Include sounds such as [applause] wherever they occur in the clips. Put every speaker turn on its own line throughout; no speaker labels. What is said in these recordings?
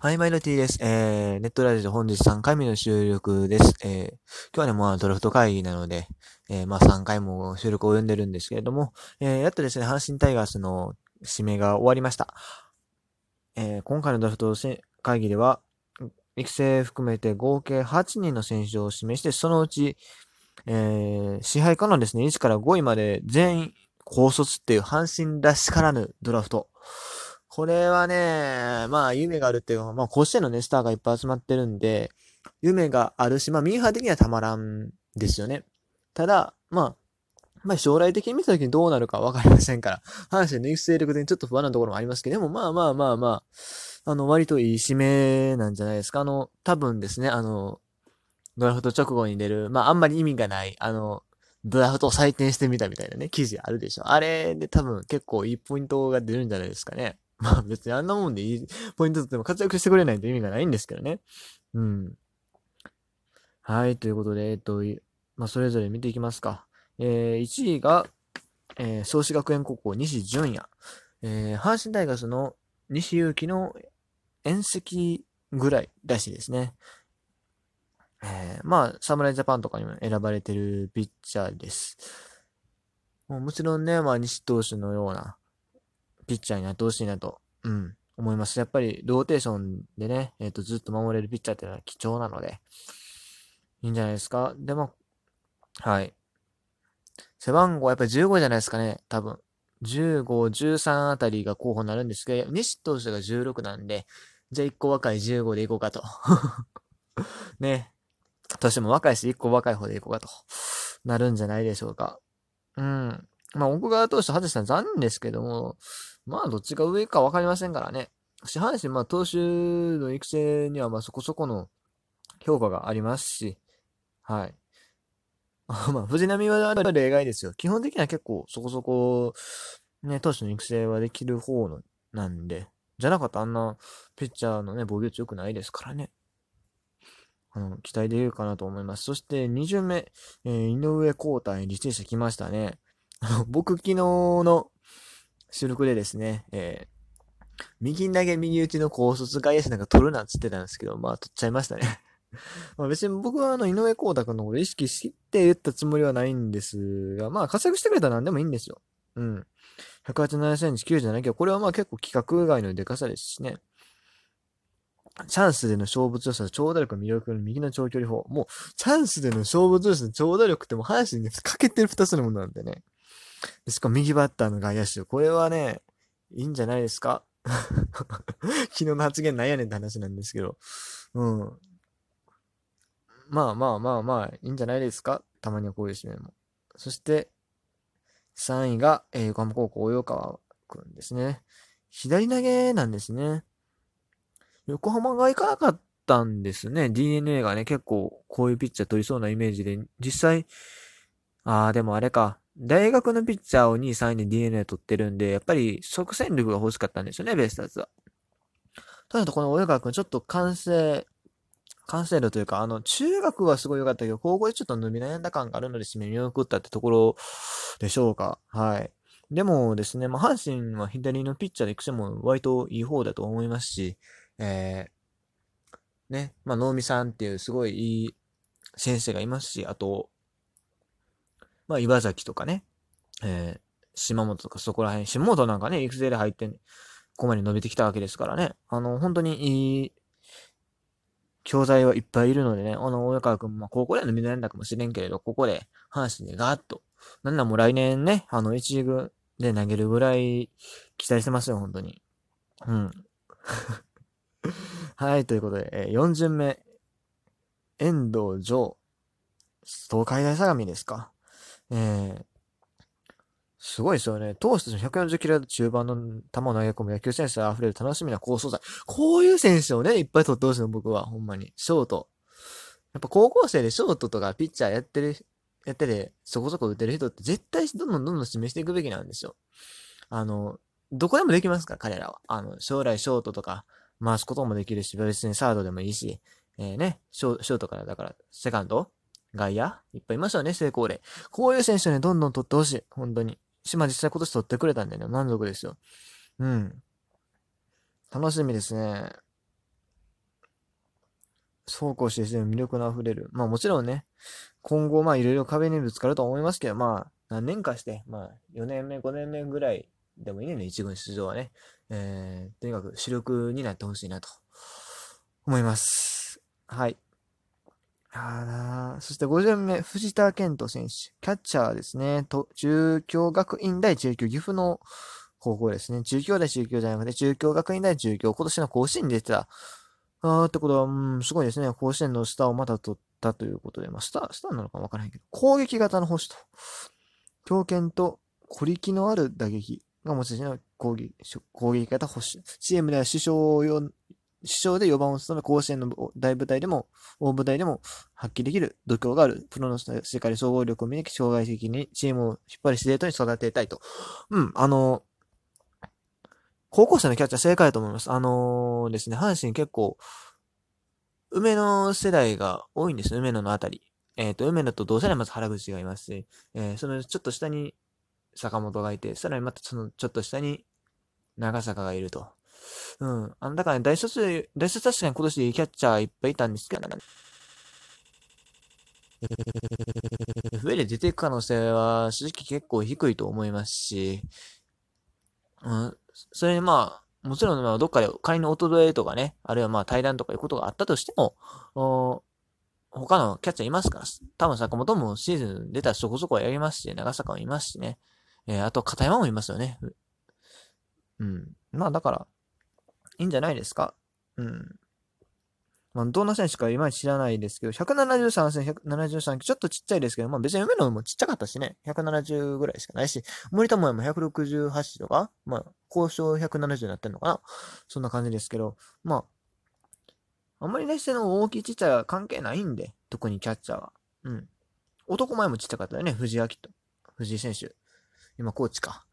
はい、マイノティです。えー、ネットラジオ本日3回目の収録です。えー、今日はね、まあ、ドラフト会議なので、えー、まあ、3回も収録を読んでるんですけれども、えー、やっとですね、阪神タイガースの指名が終わりました。えー、今回のドラフト会議では、育成含めて合計8人の選手を指名して、そのうち、えー、支配下のですね、1から5位まで全員高卒っていう阪神らしからぬドラフト。これはね、まあ夢があるっていうか、まあ甲子園のね、スターがいっぱい集まってるんで、夢があるし、まあミーハー的にはたまらんですよね。ただ、まあ、まあ将来的に見た時にどうなるかわかりませんから、[laughs] 阪神の育成力でちょっと不安なところもありますけど、でもまあまあまあまあ、あの、割といい締めなんじゃないですか。あの、多分ですね、あの、ドラフト直後に出る、まああんまり意味がない、あの、ドラフトを採点してみたみたいなね、記事あるでしょ。あれで多分結構いいポイントが出るんじゃないですかね。[laughs] まあ別にあんなもんでいいポイントとっても活躍してくれないと意味がないんですけどね。うん。はい、ということで、えっと、まあそれぞれ見ていきますか。えー、1位が、えー、創志学園高校西純也。えー、阪神大学の西祐希の遠石ぐらいらしいですね。えー、まあ、侍ジャパンとかにも選ばれてるピッチャーです。もうもちろんね、まあ、西投手のような、ピッチャーになってほしいなと、うん、思います。やっぱり、ローテーションでね、えっ、ー、と、ずっと守れるピッチャーっていうのは貴重なので、いいんじゃないですか？でも、はい。背番号はやっぱり15じゃないですかね、多分。15、13あたりが候補になるんですけど、西投手が16なんで、じゃあ1個若い15でいこうかと。[laughs] ね。年も若いし、1個若い方でいこうかと。なるんじゃないでしょうか。うん。まあ、奥川投手外したら残念ですけども、まあ、どっちが上か分かりませんからね。四半身、まあ、投手の育成には、まあ、そこそこの評価がありますし、はい。[laughs] まあ、藤波は例外ですよ。基本的には結構そこそこ、ね、投手の育成はできる方のなんで、じゃなかったらあんなピッチャーのね、防御率良くないですからね。あの、期待できるかなと思います。そして、2巡目、えー、井上交代、履正社来ましたね。[laughs] 僕昨日の収録でですね、えー、右投げ右打ちの高卒外野手なんか取るなっつってたんですけど、まあ取っちゃいましたね [laughs] まあ別に僕はあの井上光太君のこと意識して言ったつもりはないんですが、まあ活躍してくれたら何でもいいんですよ。うん。187センチ97キロ。これはまあ結構規格外のデカさですしね。チャンスでの勝負強さ、長打力魅力の右の長距離法。もう、チャンスでの勝負強さ、長打力ってもう阪神にかけてる二つのものなんでね。しかも右バッターの外野手。これはね、いいんじゃないですか？[laughs] 昨日の発言なんやねんって話なんですけど。うん。まあまあまあまあ、いいんじゃないですか？たまにはこういう締めも。そして、3位が、えー、横浜高校、及川くんですね。左投げなんですね。横浜が行かなかったんですね。DNA がね、結構こういうピッチャー取りそうなイメージで、実際、ああ、でもあれか。大学のピッチャーを2位、3位で DNA 取ってるんで、やっぱり即戦力が欲しかったんですよね、ベイスターズは。ただこの及川くん、ちょっと完成、完成度というか、あの、中学はすごい良かったけど、高校でちょっと伸び悩んだ感があるので、締め見送ったってところでしょうか。はい。でもですね、まあ、阪神は左のピッチャーで行くしても割といい方だと思いますし、えー、ね、まあ、能見さんっていうすごいいい先生がいますし、あと、まあ、岩崎とかね、えー、島本とかそこら辺、島本なんかね、育成で入って、ここまで伸びてきたわけですからね、あの、本当にいい、教材はいっぱいいるのでね、あの、大川君も高校では伸び悩んだかもしれんけれど、ここで、阪神でガーッと、なんならもう来年ね、あの、一軍で投げるぐらい期待してますよ、本当に。うん。[laughs] はい、ということで、えー、4巡目、遠藤城、東海大相模ですか。えー、すごいですよね。投手として140キロ中盤の球を投げ込む野球選手が溢れる楽しみな高層材。こういう選手をね、いっぱい取ってほしいの、僕は。ほんまに。ショート。やっぱ高校生でショートとかピッチャーやってる、やってて、そこそこ打てる人って絶対どんどんどんどん示していくべきなんですよ。あの、どこでもできますから、彼らは。あの、将来ショートとか回すこともできるし、別にサードでもいいし、えー、ね、ショショートからだから、セカンド外野いっぱいいますよね、成功例。こういう選手ね、どんどん取ってほしい。本当に。島実際今年取ってくれたんでね、満足ですよ。うん。楽しみですね。走攻守で魅力の溢れる。まあもちろんね、今後まあいろいろ壁にぶつかると思いますけど、まあ何年かして、まあ4年目、5年目ぐらいでもいいね、一軍出場はね。えー、とにかく主力になってほしいなと思います。はい。あそして5巡目、藤田健人選手。キャッチャーですね。と、中京学院大中京岐阜の高校ですね。中京大中京じゃなくて、中京学院大中京、今年の甲子園に出てた。あーってことは、うん、すごいですね。甲子園のスターをまた取ったということで、まあ、スター、スターなのかわからないけど、攻撃型の星と、強肩と小力のある打撃が持ち味の攻撃、攻撃型星。CM では首相を師匠で4番を務め、甲子園の大舞台でも、大舞台でも発揮できる度胸がある、プロの世界で総合力を見抜き、将来的にチームを引っ張り司令塔に育てたいと。うん、あの、高校生のキャッチャー正解だと思います。あのー、ですね、阪神結構、梅野世代が多いんです梅野のあたり。えっ、ー、と、梅野と同世代まず原口がいますし、えー、そのちょっと下に坂本がいて、さらにまたそのちょっと下に長坂がいると。うん。あの、だからね、大卒、大卒確かに今年キャッチャーいっぱいいたんですけど、増えで出ていく可能性は正直結構低いと思いますし、うん、それにまあ、もちろんまあどっかで仮の衰えとかね、あるいはまあ対談とかいうことがあったとしても、他のキャッチャーいますから、多分坂本もシーズン出たらそこそこやりますし、長坂もいますしね。えー、あと片山もいますよね。うん。まあだから、いいんじゃないですか？うん。まあ、どんな選手かいまいち知らないですけど、173戦、173ちょっとちっちゃいですけど、まあ別に梅野もちっちゃかったしね、170ぐらいしかないし、森友哉も168とか、まあ、交渉170になってんのかな？そんな感じですけど、まあ、あんまりね、しての大きいちっちゃいは関係ないんで、特にキャッチャーは。うん。男前もちっちゃかったよね、藤井明人。藤井選手。今、コーチか。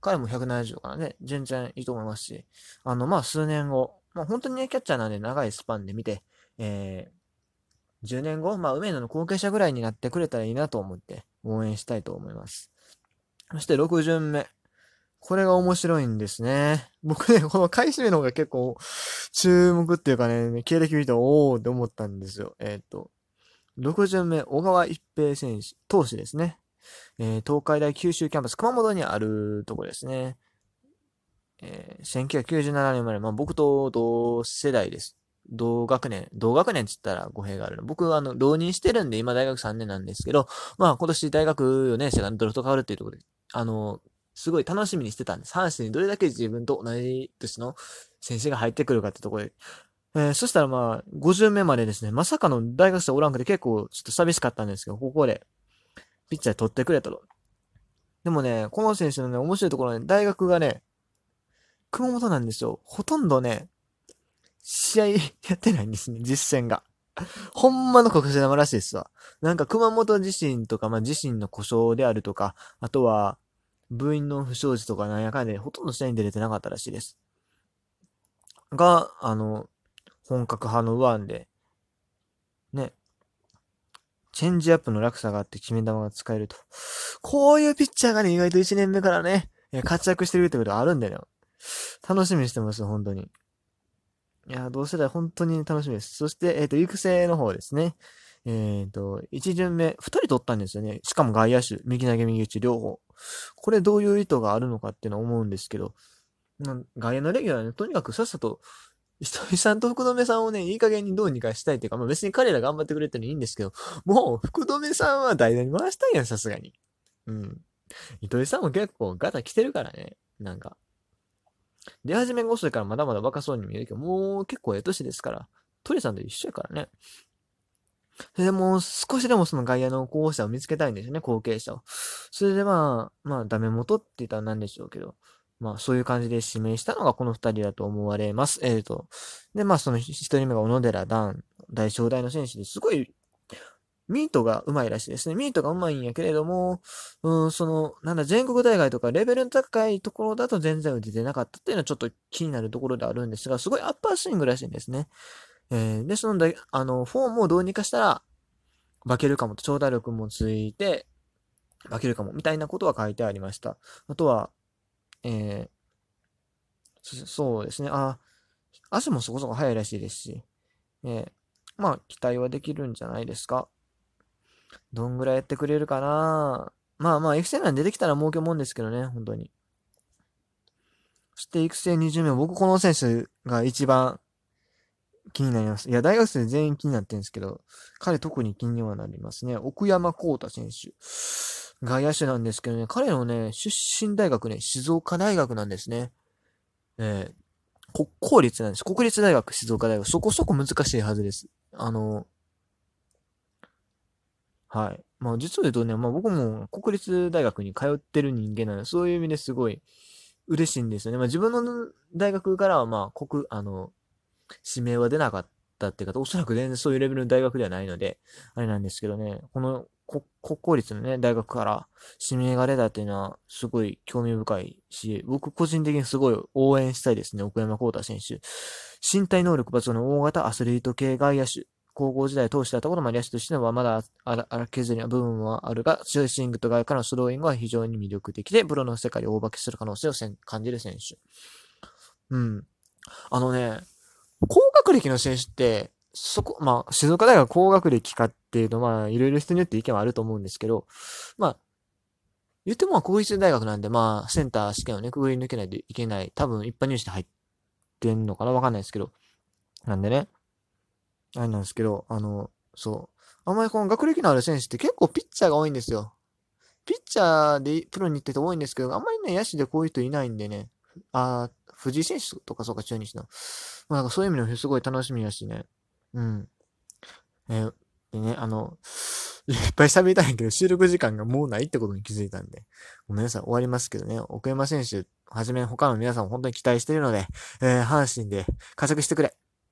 彼も170からね、全然いいと思いますし、あの、まあ、数年後、まあ、本当にね、キャッチャーなんで長いスパンで見て、えー、10年後、まあ、梅野の後継者ぐらいになってくれたらいいなと思って応援したいと思います。そして6巡目。これが面白いんですね。僕ね、この回収の方が結構注目っていうかね、経歴見ておーって思ったんですよ。えっ、と、6巡目、小川一平選手、投手ですね。えー、東海大九州キャンパス、熊本にあるとこですね。えー、1997年生まれ、まあ、僕と同世代です。同学年、同学年って言ったら語弊があるの。僕は、あの、浪人してるんで、今大学3年なんですけど、まあ、今年大学4年生がドラフト変わるっていうところで、あの、すごい楽しみにしてたんです。阪神にどれだけ自分と同じ年の先生が入ってくるかってところで。えー、そしたらまあ、50名までですね、まさかの大学生おらんくて結構ちょっと寂しかったんですけど、ここでピッチャー取ってくれたと。でもね、この選手のね、面白いところね、大学がね、熊本なんですよ。ほとんどね、試合 [laughs] やってないんですね、実戦が。ほんまの国士玉らしいですわ。なんか熊本地震とか、まあ地震の故障であるとか、あとは部員の不祥事とかなんやかんでほとんど試合に出れてなかったらしいです。が、あの、本格派の右腕で、ね、チェンジアップの落差があって決め球が使えると。こういうピッチャーがね、意外と1年目からね、活躍してるってことあるんだよ。楽しみにしてます、本当に。いや、同世代本当に楽しみです。そして、えっ、ー、と、育成の方ですね。えっ、ー、と、1巡目、2人取ったんですよね。しかも外野手、右投げ右打ち両方。これどういう意図があるのかっていうのは思うんですけど、外野のレギュラーね、とにかくさっさとひとりさんと福留さんをね、いい加減にどうにかしたいっていうか、まあ別に彼ら頑張ってくれてるのいいんですけど、もう福留さんは代打に回したいやん、さすがに。うん。糸井さんも結構ガタ来てるからね、なんか。出始めが遅いからまだまだ若そうに見えるけど、もう結構ええ年ですから、鳥さんと一緒やからね。それでもう少しでもその外野の候補者を見つけたいんですよね、後継者を。それでまあ、まあダメ元って言ったら何でしょうけど、まあ、そういう感じで指名したのがこの二人だと思われます。えっ、ー、と。で、まあ、その一人目が小野寺段、大正大の選手ですごい、ミートが上手いらしいですね。ミートが上手いんやけれども、うん、その、なんだ、全国大会とかレベルの高いところだと全然打ててなかったっていうのはちょっと気になるところであるんですが、すごいアッパースイングらしいんですね。えー、で、その、あの、フォームをどうにかしたら、化けるかもと、長打力もついて、化けるかも、みたいなことは書いてありました。あとは、えー、そうですね。あ、足もそこそこ速いらしいですし、えー、まあ、期待はできるんじゃないですか。どんぐらいやってくれるかなまあまあ、育成欄出てきたら儲けもんですけどね、本当に。そして育成20名、僕この選手が一番気になります。いや、大学生全員気になってるんですけど、彼特に気にはなりますね。奥山幸太選手。外野手なんですけどね、彼のね、出身大学ね、静岡大学なんですね。えー、国公立なんです。国立大学、静岡大学。そこそこ難しいはずです。あの、はい。まあ実を言うとね、まあ僕も国立大学に通ってる人間なので、そういう意味ですごい嬉しいんですよね。まあ自分の大学からはまあ国、あの、指名は出なかったっていうか、おそらく全然そういうレベルの大学ではないので、あれなんですけどね、この国公立のね、大学から指名が出たっていうのはすごい興味深いし、僕個人的にすごい応援したいですね、奥山幸太選手。身体能力抜群の大型アスリート系外野手。高校時代通してあったこともありやすとしてはまだ荒削りな部分はあるが、強いスイングと外からのスローイングは非常に魅力的で、プロの世界を大化けする可能性を感じる選手。うん。あのね、高学歴の選手って、そこ、まあ、静岡大学高学歴かっていうと、まあ、いろいろ人によって意見はあると思うんですけど、まあ、言っても国立大学なんで、まあ、センター試験をね、くぐり抜けないといけない。多分、一般入試で入ってんのかなわかんないですけど。なんでね、あれなんですけど、あの、そう。あんまりこの学歴のある選手って結構ピッチャーが多いんですよ。ピッチャーでプロに行ってて多いんですけど、あんまりね、野手でこういう人いないんでね。あ藤井選手とかそうか中日の。まあなんかそういう意味でもすごい楽しみだしね。うん。えー、でね、あの、いっぱい喋りたいんやけど、収録時間がもうないってことに気づいたんで、ごめんなさい、終わりますけどね、奥山選手はじめ他の皆さんも本当に期待してるので、えー、阪神で活躍してくれ。